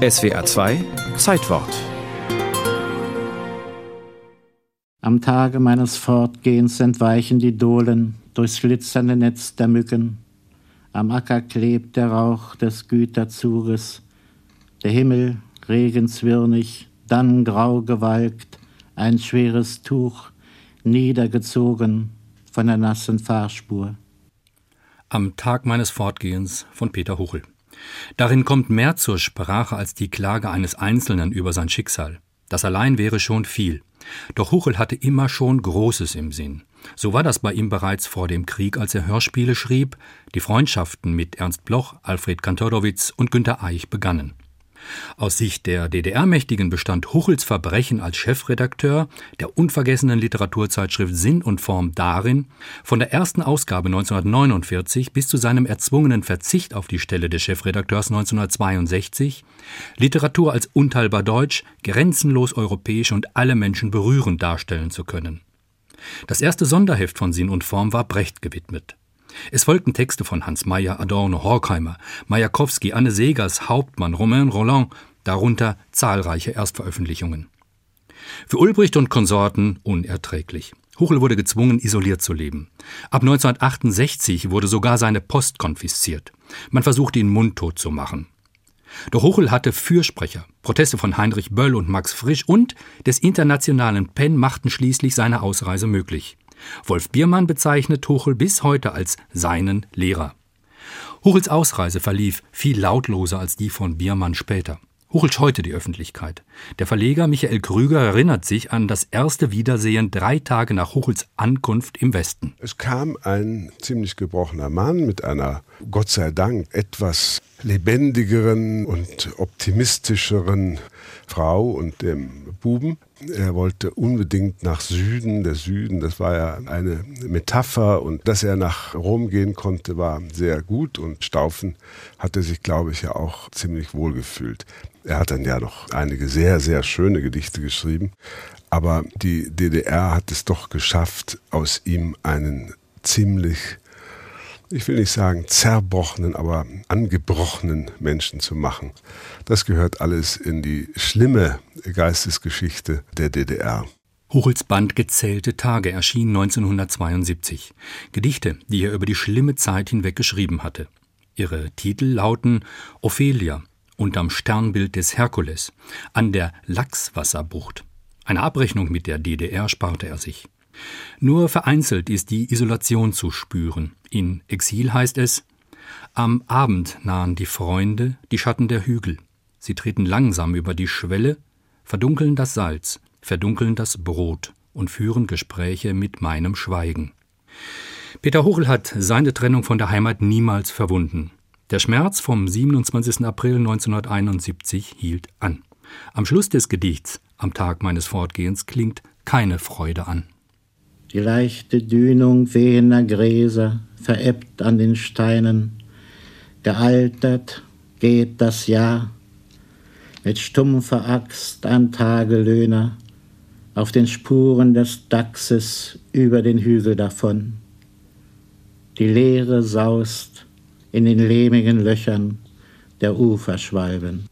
SWR 2 Zeitwort Am Tage meines Fortgehens entweichen die Dohlen durchs glitzernde Netz der Mücken. Am Acker klebt der Rauch des Güterzuges. Der Himmel regenzwirnig, dann grau gewalkt, ein schweres Tuch niedergezogen von der nassen Fahrspur. Am Tag meines Fortgehens von Peter Huchel. Darin kommt mehr zur Sprache als die Klage eines Einzelnen über sein Schicksal. Das allein wäre schon viel. Doch Huchel hatte immer schon Großes im Sinn. So war das bei ihm bereits vor dem Krieg, als er Hörspiele schrieb, die Freundschaften mit Ernst Bloch, Alfred Kantorowitz und Günter Eich begannen. Aus Sicht der DDR-Mächtigen bestand Huchels Verbrechen als Chefredakteur der unvergessenen Literaturzeitschrift Sinn und Form darin, von der ersten Ausgabe 1949 bis zu seinem erzwungenen Verzicht auf die Stelle des Chefredakteurs 1962 Literatur als unteilbar deutsch, grenzenlos europäisch und alle Menschen berührend darstellen zu können. Das erste Sonderheft von Sinn und Form war Brecht gewidmet. Es folgten Texte von Hans Meyer, Adorno, Horkheimer, Majakowski, Anne Segers, Hauptmann, Romain Roland, darunter zahlreiche Erstveröffentlichungen. Für Ulbricht und Konsorten unerträglich. Huchel wurde gezwungen, isoliert zu leben. Ab 1968 wurde sogar seine Post konfisziert. Man versuchte ihn mundtot zu machen. Doch Huchel hatte Fürsprecher. Proteste von Heinrich Böll und Max Frisch und des internationalen PEN machten schließlich seine Ausreise möglich. Wolf Biermann bezeichnet Tuchel bis heute als seinen Lehrer. Huchels Ausreise verlief viel lautloser als die von Biermann später. Huchel scheute die Öffentlichkeit. Der Verleger Michael Krüger erinnert sich an das erste Wiedersehen drei Tage nach Huchels Ankunft im Westen. Es kam ein ziemlich gebrochener Mann mit einer, Gott sei Dank, etwas lebendigeren und optimistischeren Frau und dem Buben. Er wollte unbedingt nach Süden. Der Süden, das war ja eine Metapher. Und dass er nach Rom gehen konnte, war sehr gut. Und Staufen hatte sich, glaube ich, ja auch ziemlich wohl gefühlt. Er hat dann ja noch einige sehr, sehr schöne Gedichte geschrieben. Aber die DDR hat es doch geschafft, aus ihm einen ziemlich ich will nicht sagen zerbrochenen, aber angebrochenen Menschen zu machen. Das gehört alles in die schlimme Geistesgeschichte der DDR. Huchels Band Gezählte Tage erschien 1972. Gedichte, die er über die schlimme Zeit hinweg geschrieben hatte. Ihre Titel lauten Ophelia, unterm Sternbild des Herkules, an der Lachswasserbucht. Eine Abrechnung mit der DDR sparte er sich. Nur vereinzelt ist die Isolation zu spüren. In Exil heißt es Am Abend nahen die Freunde die Schatten der Hügel. Sie treten langsam über die Schwelle, verdunkeln das Salz, verdunkeln das Brot und führen Gespräche mit meinem Schweigen. Peter Huchel hat seine Trennung von der Heimat niemals verwunden. Der Schmerz vom 27. April 1971 hielt an. Am Schluss des Gedichts, am Tag meines Fortgehens, klingt keine Freude an. Die leichte Dünung wehender Gräser verebbt an den Steinen. Gealtert geht das Jahr mit stumpfer Axt ein Tagelöhner auf den Spuren des Dachses über den Hügel davon. Die Leere saust in den lehmigen Löchern der Uferschwalben.